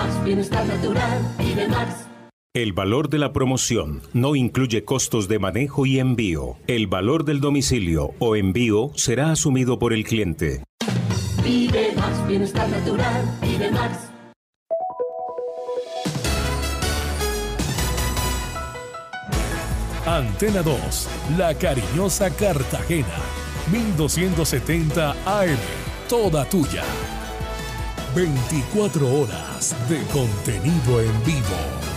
más bienestar natural, vive más. El valor de la promoción no incluye costos de manejo y envío. El valor del domicilio o envío será asumido por el cliente. Vive más bienestar natural, vive más. Antena 2, La Cariñosa Cartagena, 1270 AM, toda tuya. 24 horas de contenido en vivo.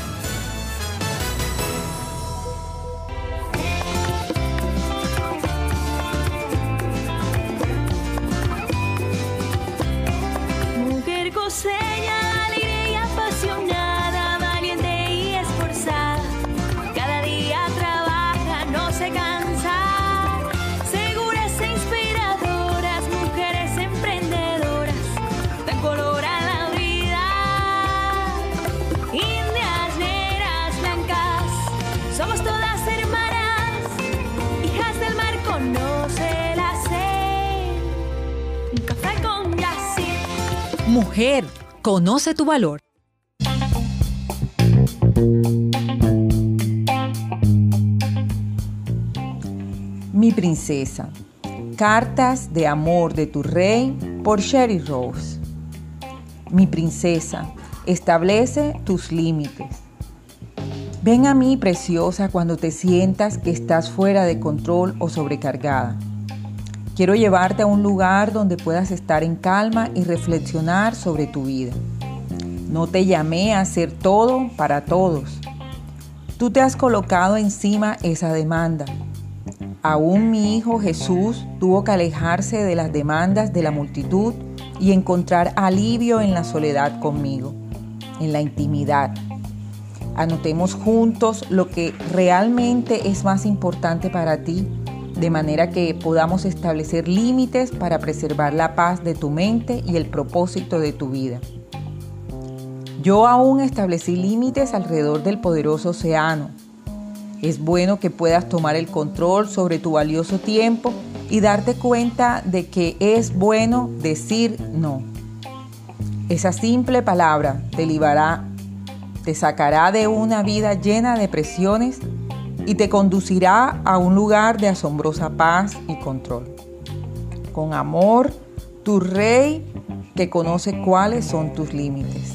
Conoce tu valor. Mi princesa. Cartas de amor de tu rey por Sherry Rose. Mi princesa, establece tus límites. Ven a mí, preciosa, cuando te sientas que estás fuera de control o sobrecargada. Quiero llevarte a un lugar donde puedas estar en calma y reflexionar sobre tu vida. No te llamé a hacer todo para todos. Tú te has colocado encima esa demanda. Aún mi hijo Jesús tuvo que alejarse de las demandas de la multitud y encontrar alivio en la soledad conmigo, en la intimidad. Anotemos juntos lo que realmente es más importante para ti de manera que podamos establecer límites para preservar la paz de tu mente y el propósito de tu vida. Yo aún establecí límites alrededor del poderoso océano. Es bueno que puedas tomar el control sobre tu valioso tiempo y darte cuenta de que es bueno decir no. Esa simple palabra te librará, te sacará de una vida llena de presiones y te conducirá a un lugar de asombrosa paz y control. Con amor, tu rey que conoce cuáles son tus límites.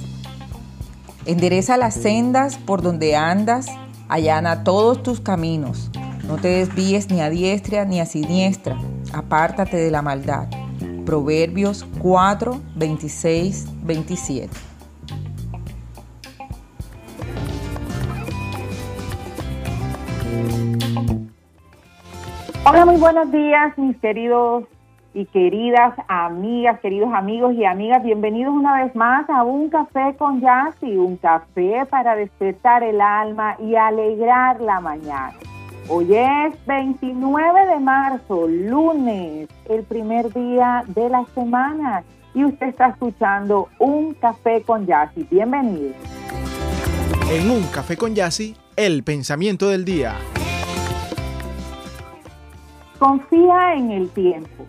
Endereza las sendas por donde andas, allana todos tus caminos. No te desvíes ni a diestra ni a siniestra, apártate de la maldad. Proverbios 4, 26, 27. Hola, muy buenos días, mis queridos y queridas amigas, queridos amigos y amigas. Bienvenidos una vez más a Un Café con Yassi, un café para despertar el alma y alegrar la mañana. Hoy es 29 de marzo, lunes, el primer día de la semana y usted está escuchando Un Café con Yassi. Bienvenido. En Un Café con Yassi, el pensamiento del día. Confía en el tiempo,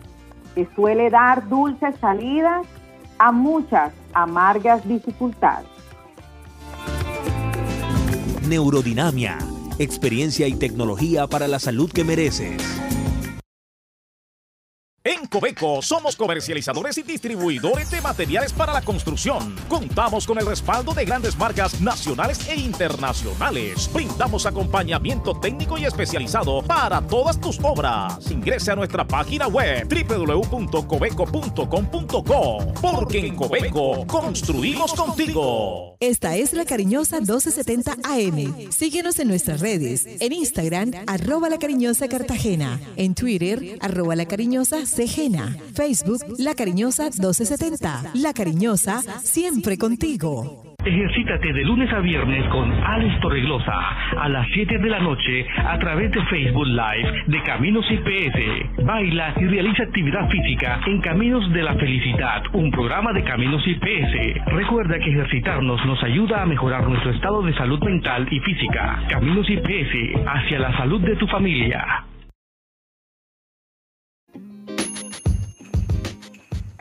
que suele dar dulces salidas a muchas amargas dificultades. Neurodinamia, experiencia y tecnología para la salud que mereces. En Cobeco somos comercializadores y distribuidores de materiales para la construcción. Contamos con el respaldo de grandes marcas nacionales e internacionales. Brindamos acompañamiento técnico y especializado para todas tus obras. Ingrese a nuestra página web www.cobeco.com.co porque en Cobeco construimos contigo. Esta es la cariñosa 1270 AM. Síguenos en nuestras redes. En Instagram, arroba la cariñosa Cartagena. En Twitter, arroba la cariñosa Facebook La Cariñosa 1270. La Cariñosa siempre contigo. Ejercítate de lunes a viernes con Alex Torreglosa a las 7 de la noche a través de Facebook Live de Caminos IPS. Baila y realiza actividad física en Caminos de la Felicidad, un programa de Caminos IPS. Recuerda que ejercitarnos nos ayuda a mejorar nuestro estado de salud mental y física. Caminos IPS hacia la salud de tu familia.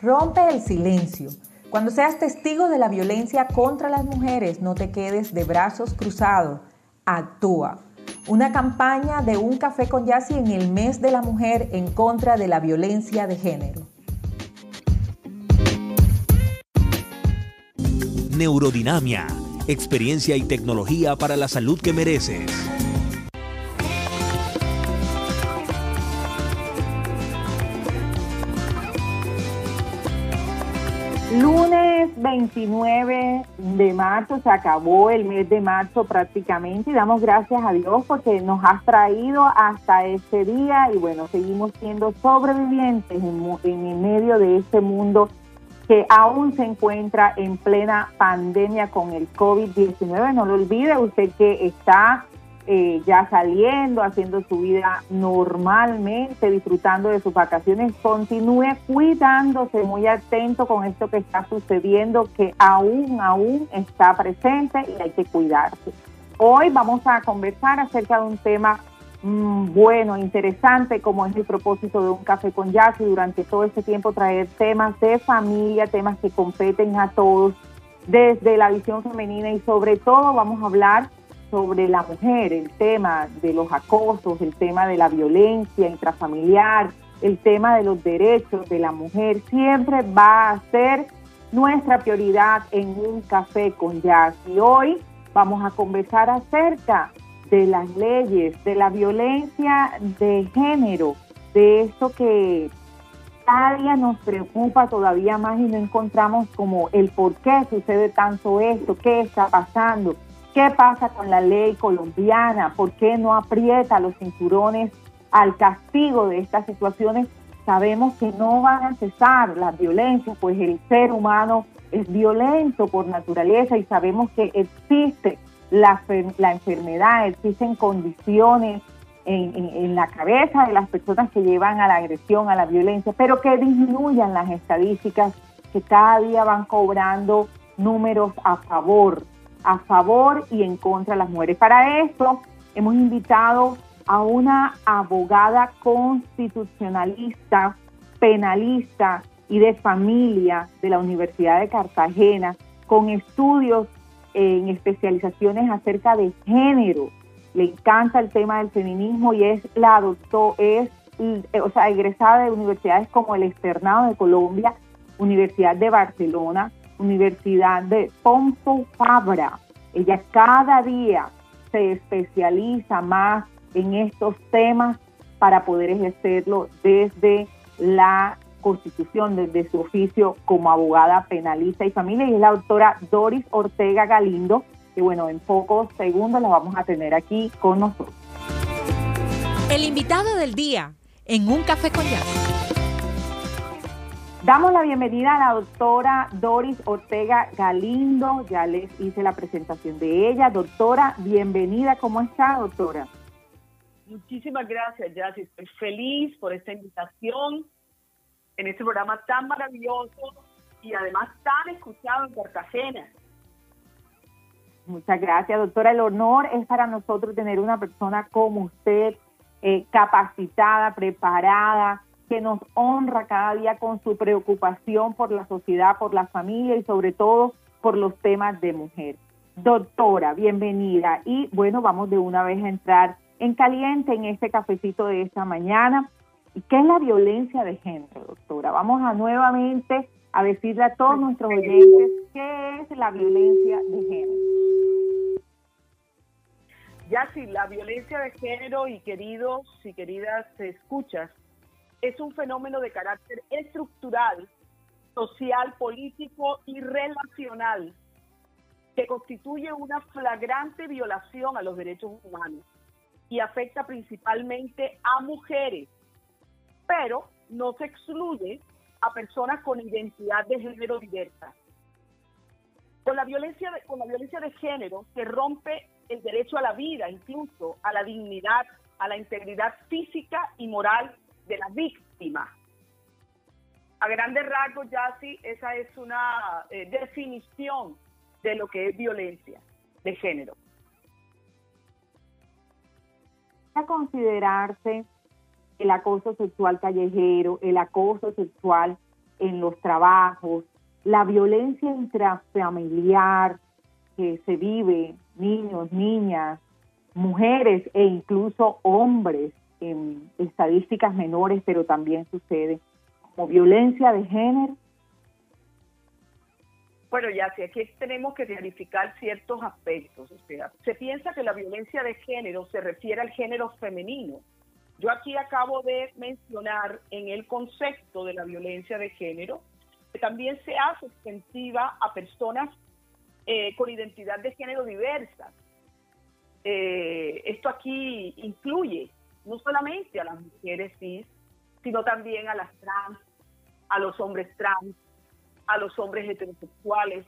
Rompe el silencio. Cuando seas testigo de la violencia contra las mujeres, no te quedes de brazos cruzados. Actúa. Una campaña de un café con Yassi en el mes de la mujer en contra de la violencia de género. Neurodinamia. Experiencia y tecnología para la salud que mereces. 29 de marzo, se acabó el mes de marzo prácticamente y damos gracias a Dios porque nos has traído hasta este día y bueno, seguimos siendo sobrevivientes en, en medio de este mundo que aún se encuentra en plena pandemia con el COVID-19. No lo olvide, usted que está eh, ya saliendo, haciendo su vida normalmente, disfrutando de sus vacaciones, continúe cuidándose, muy atento con esto que está sucediendo, que aún, aún está presente y hay que cuidarse. Hoy vamos a conversar acerca de un tema mm, bueno, interesante, como es el propósito de un café con jazz y durante todo este tiempo traer temas de familia, temas que competen a todos desde la visión femenina y sobre todo vamos a hablar sobre la mujer, el tema de los acosos, el tema de la violencia intrafamiliar, el tema de los derechos de la mujer, siempre va a ser nuestra prioridad en un café con jazz. Y hoy vamos a conversar acerca de las leyes, de la violencia de género, de eso que cada día nos preocupa todavía más y no encontramos como el por qué sucede tanto esto, qué está pasando. ¿Qué pasa con la ley colombiana? ¿Por qué no aprieta los cinturones al castigo de estas situaciones? Sabemos que no van a cesar las violencias, pues el ser humano es violento por naturaleza y sabemos que existe la, enfermedad, existen condiciones en, en, la cabeza de las personas que llevan a la agresión, a la violencia, pero que disminuyan las estadísticas que cada día van cobrando números a favor a favor y en contra de las mujeres. Para esto hemos invitado a una abogada constitucionalista, penalista y de familia de la Universidad de Cartagena, con estudios en especializaciones acerca de género. Le encanta el tema del feminismo y es la doctor, es o sea, egresada de universidades como el Externado de Colombia, Universidad de Barcelona, Universidad de Pompo Fabra. Ella cada día se especializa más en estos temas para poder ejercerlo desde la Constitución, desde su oficio como abogada penalista y familia. Y es la doctora Doris Ortega Galindo, que bueno, en pocos segundos la vamos a tener aquí con nosotros. El invitado del día en Un Café con Jazz. Damos la bienvenida a la doctora Doris Ortega Galindo, ya les hice la presentación de ella. Doctora, bienvenida, ¿cómo está, doctora? Muchísimas gracias, Jessy. Estoy feliz por esta invitación en este programa tan maravilloso y además tan escuchado en Cartagena. Muchas gracias, doctora. El honor es para nosotros tener una persona como usted, eh, capacitada, preparada, que nos honra cada día con su preocupación por la sociedad, por la familia y sobre todo por los temas de mujer. Doctora, bienvenida. Y bueno, vamos de una vez a entrar en caliente en este cafecito de esta mañana. ¿Qué es la violencia de género, doctora? Vamos a nuevamente a decirle a todos nuestros oyentes qué es la violencia de género. Ya sí, la violencia de género y queridos y queridas escuchas, es un fenómeno de carácter estructural, social, político y relacional que constituye una flagrante violación a los derechos humanos y afecta principalmente a mujeres, pero no se excluye a personas con identidad de género diversa. Con la violencia de, con la violencia de género se rompe el derecho a la vida, incluso a la dignidad, a la integridad física y moral de la víctima. A grandes rasgos, ya sí, esa es una eh, definición de lo que es violencia de género. A considerarse el acoso sexual callejero, el acoso sexual en los trabajos, la violencia intrafamiliar que se vive, niños, niñas, mujeres e incluso hombres en estadísticas menores, pero también sucede como violencia de género? Bueno, ya sí, aquí tenemos que clarificar ciertos aspectos. O sea, se piensa que la violencia de género se refiere al género femenino. Yo aquí acabo de mencionar en el concepto de la violencia de género que también se hace extensiva a personas eh, con identidad de género diversa. Eh, esto aquí incluye no solamente a las mujeres cis, sino también a las trans, a los hombres trans, a los hombres heterosexuales.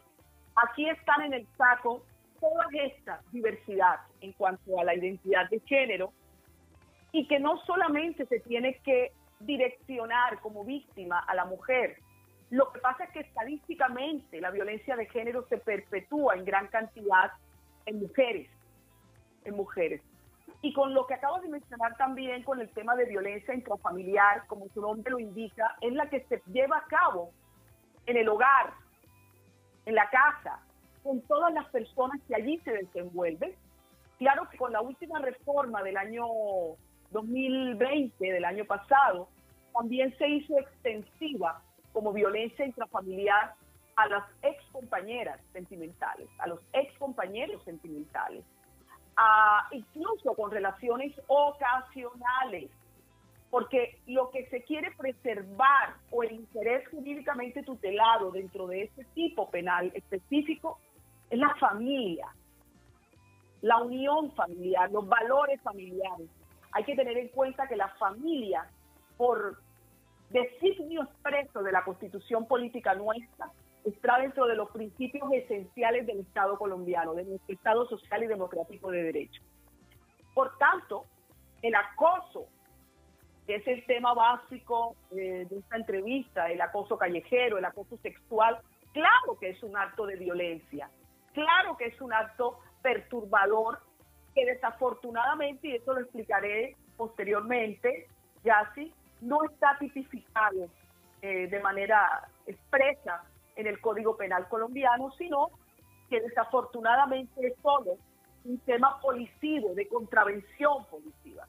Aquí están en el saco toda esta diversidad en cuanto a la identidad de género y que no solamente se tiene que direccionar como víctima a la mujer. Lo que pasa es que estadísticamente la violencia de género se perpetúa en gran cantidad en mujeres, en mujeres. Y con lo que acabo de mencionar también con el tema de violencia intrafamiliar, como su nombre lo indica, es la que se lleva a cabo en el hogar, en la casa, con todas las personas que allí se desenvuelven. Claro que con la última reforma del año 2020, del año pasado, también se hizo extensiva como violencia intrafamiliar a las ex compañeras sentimentales, a los ex compañeros sentimentales, incluso con relaciones ocasionales, porque lo que se quiere preservar o el interés jurídicamente tutelado dentro de este tipo penal específico es la familia, la unión familiar, los valores familiares. Hay que tener en cuenta que la familia, por designio expreso de la constitución política nuestra, está dentro de los principios esenciales del Estado colombiano, de nuestro Estado social y democrático de derecho. Por tanto, el acoso, que es el tema básico eh, de esta entrevista, el acoso callejero, el acoso sexual, claro que es un acto de violencia, claro que es un acto perturbador que desafortunadamente, y eso lo explicaré posteriormente, ya sí, no está tipificado eh, de manera expresa en el Código Penal colombiano, sino que desafortunadamente es solo un tema policivo, de contravención policiva.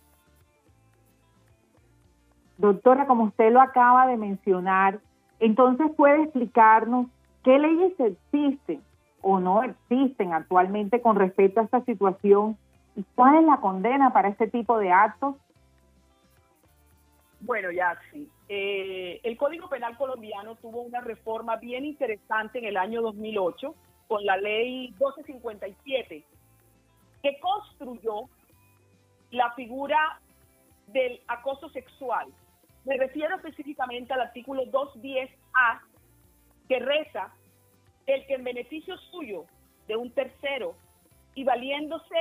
Doctora, como usted lo acaba de mencionar, entonces puede explicarnos qué leyes existen o no existen actualmente con respecto a esta situación y cuál es la condena para este tipo de actos. Bueno, ya sí. Eh, el Código Penal colombiano tuvo una reforma bien interesante en el año 2008 con la ley 1257, que construyó la figura del acoso sexual. Me refiero específicamente al artículo 210A, que reza el que en beneficio suyo de un tercero y valiéndose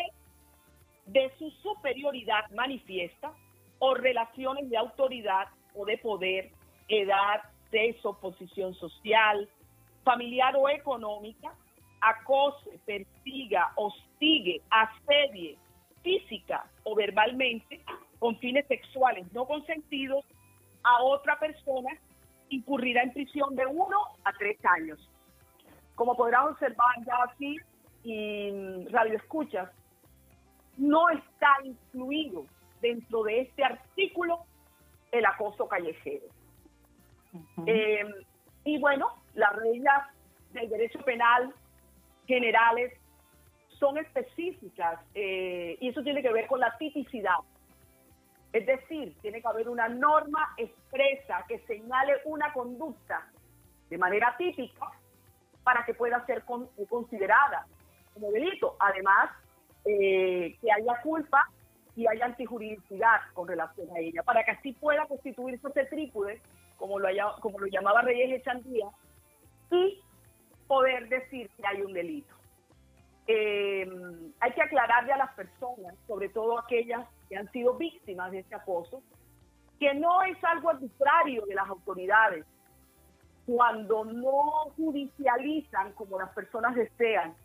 de su superioridad manifiesta o relaciones de autoridad o de poder, edad, sexo, posición social, familiar o económica, acose, persiga, hostigue, asedie, física o verbalmente, con fines sexuales no consentidos, a otra persona, incurrirá en prisión de uno a tres años. Como podrás observar ya aquí, y radio escuchas, no está incluido dentro de este artículo el acoso callejero. Eh, y bueno, las reglas del derecho penal generales son específicas eh, y eso tiene que ver con la tipicidad. Es decir, tiene que haber una norma expresa que señale una conducta de manera típica para que pueda ser considerada como delito. Además, eh, que haya culpa y haya antijuridicidad con relación a ella, para que así pueda constituirse ese trípode, como lo, como lo llamaba Reyes Echandía, y poder decir que hay un delito. Eh, hay que aclararle a las personas, sobre todo aquellas que han sido víctimas de este acoso, que no es algo arbitrario de las autoridades cuando no judicializan como las personas desean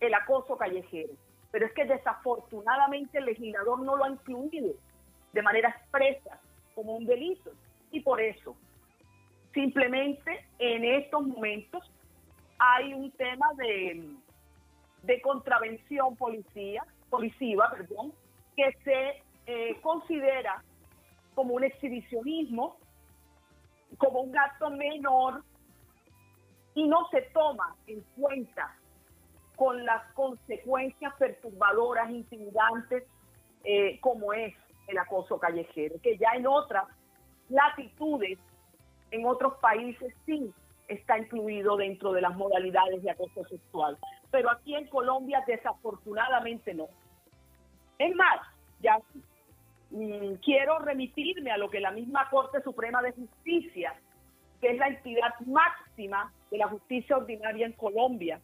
el acoso callejero pero es que desafortunadamente el legislador no lo ha incluido de manera expresa como un delito. Y por eso Simplemente en estos momentos hay un tema de, de contravención policía, policiva, perdón, que se eh, considera como un exhibicionismo, como un acto menor y no se toma en cuenta con las consecuencias perturbadoras, intimidantes, eh, como es el acoso callejero, que ya en otras latitudes, en otros países sí está incluido dentro de las modalidades de acoso sexual. Pero aquí en Colombia desafortunadamente no. Es más, ya mm, quiero remitirme a lo que la misma Corte Suprema de Justicia, que es la entidad máxima de la justicia ordinaria en Colombia,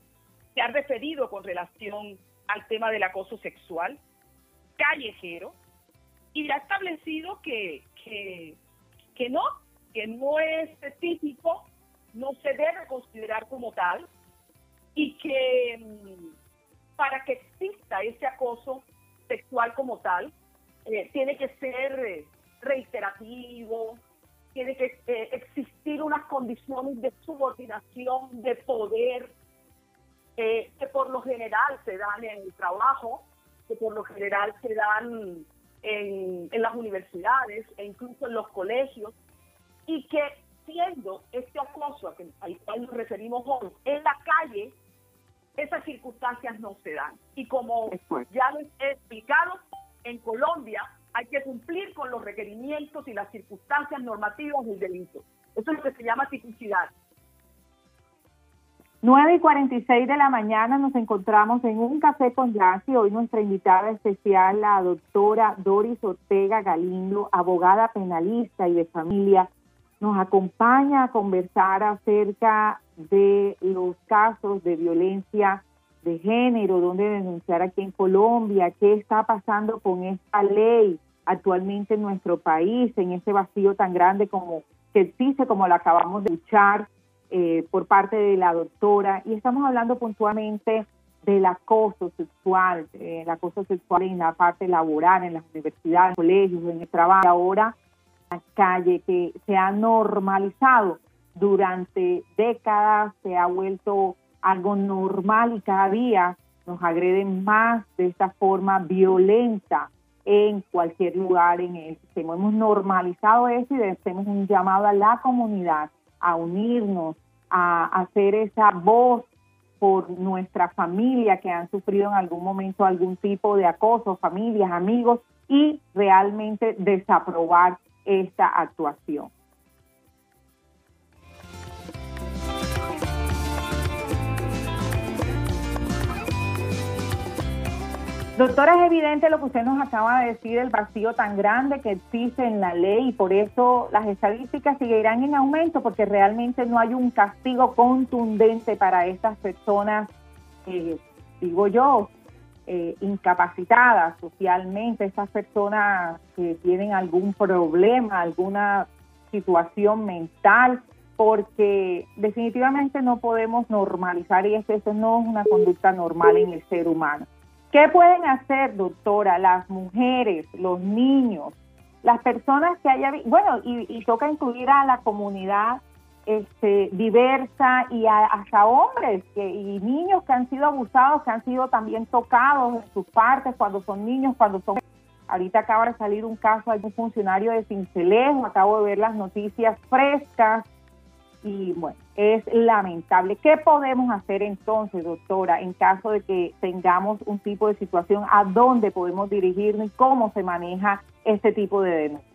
se ha referido con relación al tema del acoso sexual callejero y ha establecido que, que, no, que no es específico, no se debe considerar como tal y que mm, para que exista ese acoso sexual como tal, eh, tiene que ser eh, reiterativo, tiene que eh, existir unas condiciones de subordinación, de poder, que por lo general se dan en el trabajo, que por lo general se dan en, en las universidades e incluso en los colegios, y que siendo este acoso al cual nos referimos hoy en la calle, esas circunstancias no se dan. Y como ya lo he explicado, en Colombia hay que cumplir con los requerimientos y las circunstancias normativas del delito. Eso es lo que se llama tipicidad. 9 y 46 de la mañana nos encontramos en un café con Yancy. Hoy nuestra invitada especial, la doctora Doris Ortega Galindo, abogada penalista y de familia, nos acompaña a conversar acerca de los casos de violencia de género, dónde denunciar aquí en Colombia, qué está pasando con esta ley actualmente en nuestro país, en ese vacío tan grande como que existe, como lo acabamos de escuchar eh, por parte de la doctora. Y estamos hablando puntualmente del acoso sexual, el acoso sexual en la parte laboral, en las universidades, colegios, en el trabajo. Ahora calle que se ha normalizado durante décadas, se ha vuelto algo normal y cada día nos agreden más de esta forma violenta en cualquier lugar en el sistema. Hemos normalizado eso y hacemos un llamado a la comunidad a unirnos, a hacer esa voz por nuestra familia que han sufrido en algún momento algún tipo de acoso, familias, amigos, y realmente desaprobar esta actuación. Doctora, es evidente lo que usted nos acaba de decir, el vacío tan grande que existe en la ley y por eso las estadísticas seguirán en aumento porque realmente no hay un castigo contundente para estas personas, eh, digo yo, eh, incapacitadas socialmente, esas personas que tienen algún problema, alguna situación mental, porque definitivamente no podemos normalizar y eso, no es una conducta normal en el ser humano. ¿Qué pueden hacer, doctora, las mujeres, los niños, las personas que haya, bueno, y, y toca incluir a la comunidad este, diversa y hasta hombres que, y niños que han sido abusados, que han sido también tocados en sus partes cuando son niños, cuando son... Ahorita acaba de salir un caso de un funcionario de Cincelejo, acabo de ver las noticias frescas y bueno, es lamentable. ¿Qué podemos hacer entonces, doctora, en caso de que tengamos un tipo de situación? ¿A dónde podemos dirigirnos y cómo se maneja este tipo de denuncias?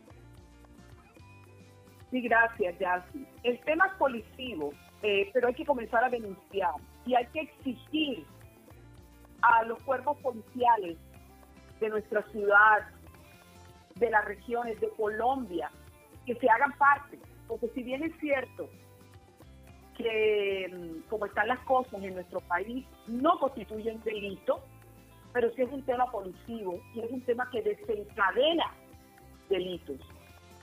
Sí, gracias, Yassi. El tema es policivo, eh, pero hay que comenzar a denunciar y hay que exigir a los cuerpos policiales de nuestra ciudad, de las regiones de Colombia, que se hagan parte, porque si bien es cierto que mm, como están las cosas en nuestro país, no constituyen delito, pero sí es un tema policivo y es un tema que desencadena delitos.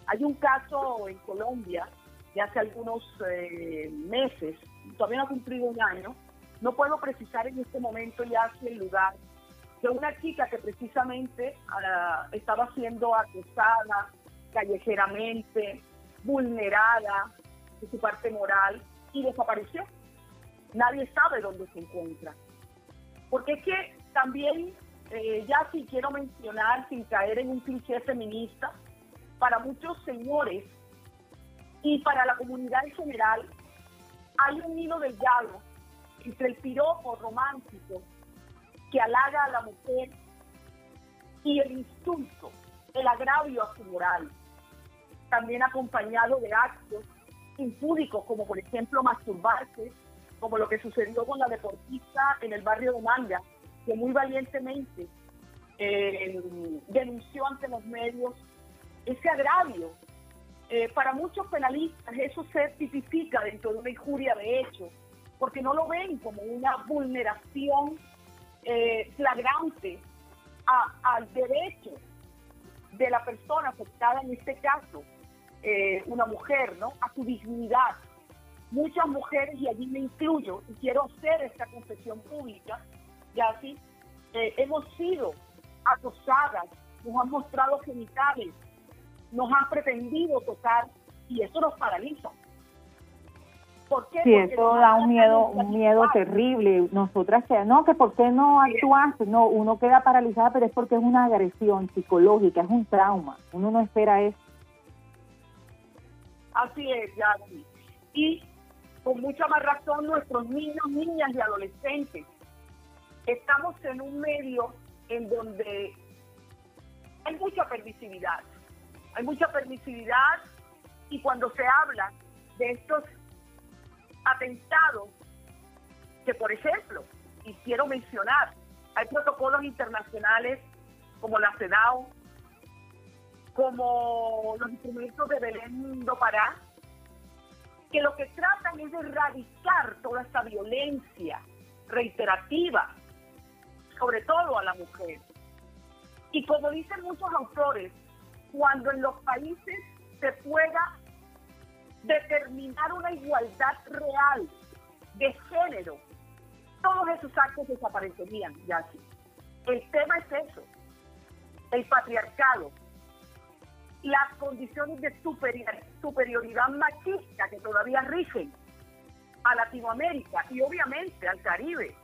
Hay un caso en Colombia de hace algunos eh, meses, todavía no ha cumplido un año, no puedo precisar en este momento ya el lugar, de una chica que precisamente ah, estaba siendo acusada callejeramente, vulnerada, de su parte moral y desapareció. Nadie sabe dónde se encuentra. Porque es que también, eh, ya si quiero mencionar, sin caer en un cliché feminista, para muchos señores y para la comunidad en general, hay un hilo delgado entre el piropo romántico que halaga a la mujer y el insulto, el agravio a su moral, también acompañado de actos impúdicos como por ejemplo masturbarse, como lo que sucedió con la deportista en el barrio de Manga, que muy valientemente eh, denunció ante los medios ese agravio. Eh, para muchos penalistas eso se tipifica dentro de una injuria de hecho, porque no lo ven como una vulneración eh, flagrante al derecho de la persona afectada, en este caso, eh, una mujer, ¿no? A su dignidad. Muchas mujeres, y allí me incluyo, y quiero hacer esta confesión pública, ya así, eh, hemos sido acosadas, nos han mostrado genitales, nos han pretendido tocar, y eso nos paraliza. ¿Por qué? Sí, eso da un miedo, un miedo terrible. Nosotras que no, que por qué no actuaste, no, uno queda paralizada, pero es porque es una agresión psicológica, es un trauma. Uno no espera eso. Así es, sí. Y con mucha más razón nuestros niños, niñas y adolescentes. Estamos en un medio en donde hay mucha permisividad. Hay mucha permisividad y cuando se habla de estos atentados, que por ejemplo, y quiero mencionar, hay protocolos internacionales como la CEDAW, como los instrumentos de Belén do Pará, que lo que tratan es de erradicar toda esta violencia reiterativa, sobre todo a la mujer. Y como dicen muchos autores, cuando en los países se pueda determinar una igualdad real de género, todos esos actos desaparecerían, ya. El tema es eso, el patriarcado, las condiciones de superioridad machista que todavía rigen a Latinoamérica y obviamente al Caribe.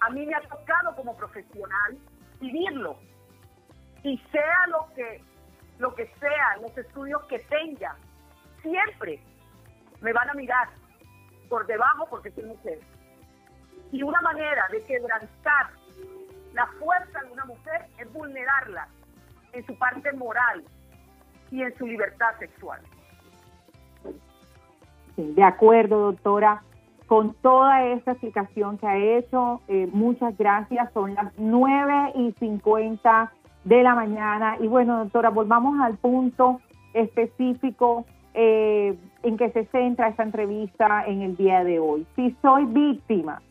A mí me ha tocado como profesional vivirlo. Y sea lo que, lo que sea, los estudios que tenga, siempre me van a mirar por debajo porque soy mujer. Y una manera de quebrantar la fuerza de una mujer es vulnerarla en su parte moral, y en su libertad sexual. de acuerdo, doctora. Con toda esta explicación que ha hecho, eh, muchas gracias. Son las 9 y 50 de la mañana. Y bueno, doctora, volvamos al punto específico eh, en que se centra esta entrevista en el día de hoy. Si soy víctima,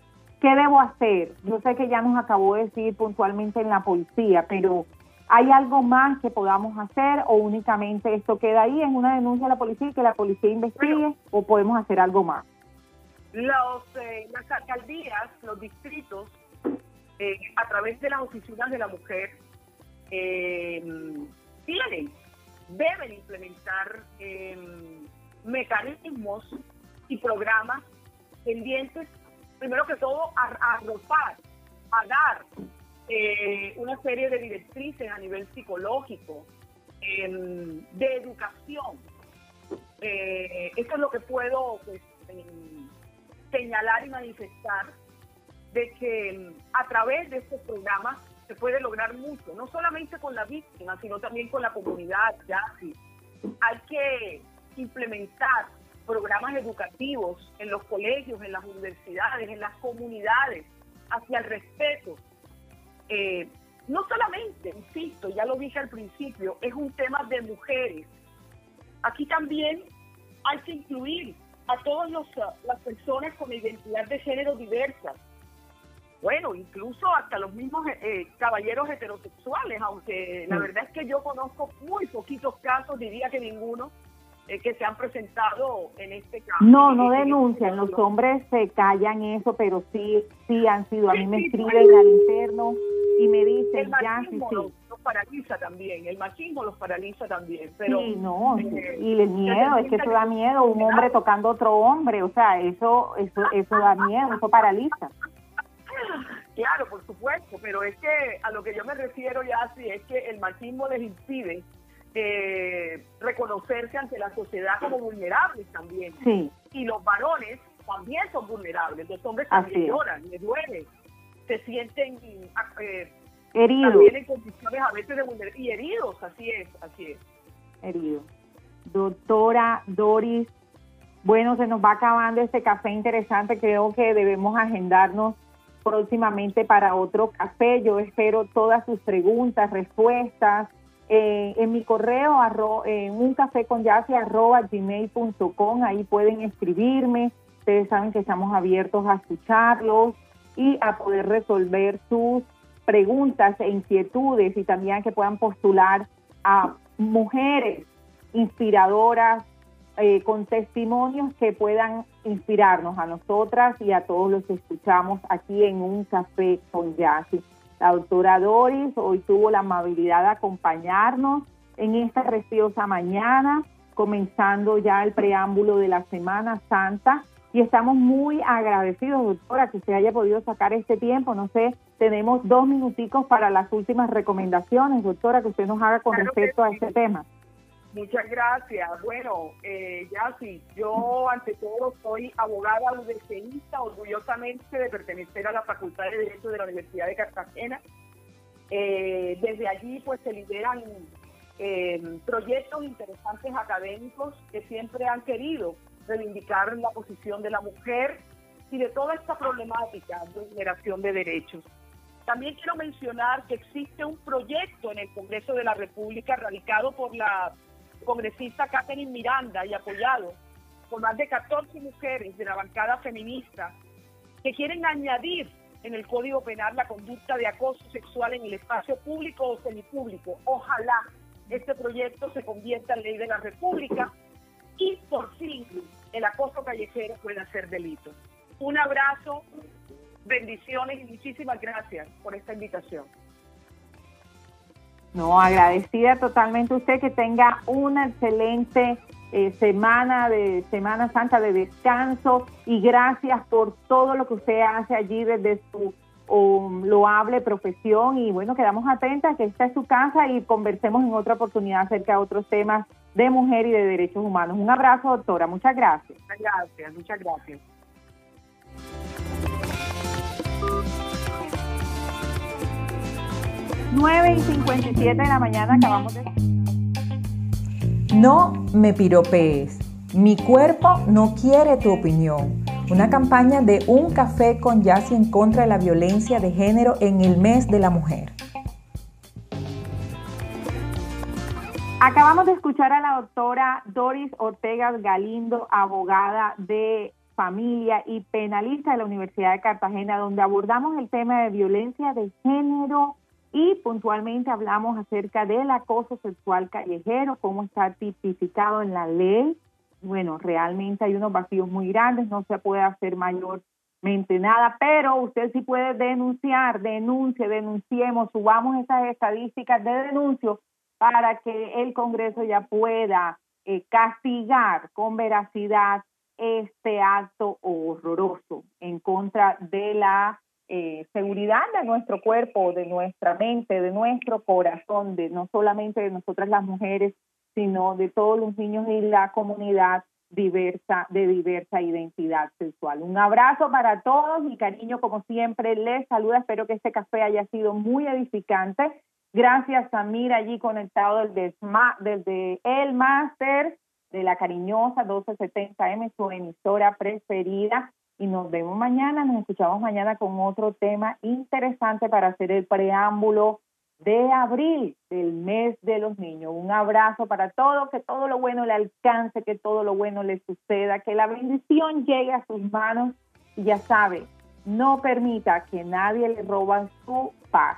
¿qué debo hacer? Yo sé que ya nos acabó de decir puntualmente en la policía, pero ¿Hay algo más que podamos hacer o únicamente esto queda ahí en una denuncia a la policía y que la policía investigue o podemos hacer algo más? Los, eh, las alcaldías, los distritos, eh, a través de las oficinas de la mujer, eh, tienen, deben implementar mecanismos y programas pendientes, primero que todo, a, a arropar, a dar eh, una serie de directrices a nivel psicológico, em, de educación. Eh, eso es lo que puedo pues, em, señalar y manifestar de que em, a través de estos programas se puede lograr mucho, no solamente con la víctima, sino también con la comunidad. Ya hay que implementar programas educativos en los colegios, en las universidades, en las comunidades, hacia el respeto eh, no solamente, insisto, ya lo dije al principio, es un tema de mujeres. Aquí también hay que incluir a todas las personas con identidad de género diversas. Bueno, incluso hasta los mismos eh, caballeros heterosexuales, aunque la verdad es que yo conozco muy poquitos casos, diría que ninguno, eh, que se han presentado en este caso. No, no denuncian, los hombres se callan eso, pero sí, sí han sido, a mí me escriben al interno y me dicen, ya, sí, sí. paraliza también, el machismo los paraliza también. Pero, sí, no, eh, y el miedo, es que eso da miedo, un hombre tocando a otro hombre, o sea, eso, eso, eso da miedo, eso paraliza. Claro, por supuesto, pero es que a lo que yo me refiero ya sí es que el machismo les impide eh, reconocerse ante la sociedad como vulnerables también. Sí. Y los varones también son vulnerables, los hombres también lloran, les duele, se sienten eh, heridos. También en condiciones a veces de vulnerabilidad y heridos, así es, así es. Heridos. Doctora Doris, bueno, se nos va acabando este café interesante, creo que debemos agendarnos próximamente para otro café. Yo espero todas sus preguntas, respuestas. Eh, en mi correo, en un café con arroba gmail.com, ahí pueden escribirme. Ustedes saben que estamos abiertos a escucharlos y a poder resolver sus preguntas e inquietudes y también que puedan postular a mujeres inspiradoras eh, con testimonios que puedan inspirarnos a nosotras y a todos los que escuchamos aquí en un café con Yassi. La doctora Doris hoy tuvo la amabilidad de acompañarnos en esta preciosa mañana, comenzando ya el preámbulo de la Semana Santa y estamos muy agradecidos, doctora, que usted haya podido sacar este tiempo. No sé, tenemos dos minuticos para las últimas recomendaciones, doctora, que usted nos haga con respecto a este tema. Muchas gracias. Bueno, eh, ya sí, yo ante todo soy abogada UDCista, orgullosamente de pertenecer a la Facultad de Derecho de la Universidad de Cartagena. Eh, desde allí pues se lideran eh, proyectos interesantes académicos que siempre han querido reivindicar la posición de la mujer y de toda esta problemática de vulneración de derechos. También quiero mencionar que existe un proyecto en el Congreso de la República radicado por la congresista Catherine Miranda y apoyado por más de 14 mujeres de la bancada feminista que quieren añadir en el Código Penal la conducta de acoso sexual en el espacio público o semipúblico. Ojalá este proyecto se convierta en ley de la República y por fin el acoso callejero pueda ser delito. Un abrazo, bendiciones y muchísimas gracias por esta invitación. No, agradecida totalmente usted que tenga una excelente eh, semana de Semana Santa de descanso y gracias por todo lo que usted hace allí desde su um, loable profesión y bueno, quedamos atentas que esta es su casa y conversemos en otra oportunidad acerca de otros temas de mujer y de derechos humanos. Un abrazo, doctora. Muchas gracias. Muchas gracias, muchas gracias. 9 y 57 de la mañana acabamos de... No me piropees. Mi cuerpo no quiere tu opinión. Una campaña de Un Café con Yassi en contra de la violencia de género en el mes de la mujer. Acabamos de escuchar a la doctora Doris Ortega Galindo, abogada de familia y penalista de la Universidad de Cartagena, donde abordamos el tema de violencia de género y puntualmente hablamos acerca del acoso sexual callejero, cómo está tipificado en la ley. Bueno, realmente hay unos vacíos muy grandes, no se puede hacer mayormente nada, pero usted sí puede denunciar, denuncie, denunciemos, subamos esas estadísticas de denuncio para que el Congreso ya pueda eh, castigar con veracidad este acto horroroso en contra de la eh, seguridad de nuestro cuerpo, de nuestra mente, de nuestro corazón, de no solamente de nosotras las mujeres, sino de todos los niños y la comunidad diversa, de diversa identidad sexual. Un abrazo para todos, mi cariño, como siempre, les saluda. Espero que este café haya sido muy edificante. Gracias, Samir, allí conectado desde, desde el máster de la cariñosa 1270M, su emisora preferida. Y nos vemos mañana, nos escuchamos mañana con otro tema interesante para hacer el preámbulo de abril del mes de los niños. Un abrazo para todos, que todo lo bueno le alcance, que todo lo bueno le suceda, que la bendición llegue a sus manos. Y ya sabe, no permita que nadie le roba su paz,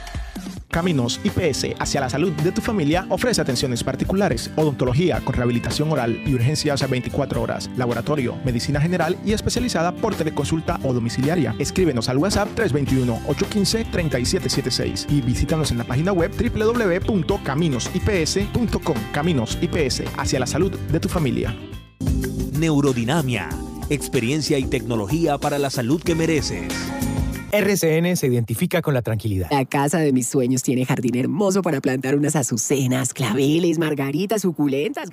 Caminos IPS hacia la salud de tu familia ofrece atenciones particulares, odontología con rehabilitación oral y urgencias a 24 horas, laboratorio, medicina general y especializada por teleconsulta o domiciliaria. Escríbenos al WhatsApp 321-815-3776 y visítanos en la página web www.caminosips.com. Caminos IPS hacia la salud de tu familia. Neurodinamia, experiencia y tecnología para la salud que mereces. RCN se identifica con la tranquilidad. La casa de mis sueños tiene jardín hermoso para plantar unas azucenas, claveles, margaritas, suculentas.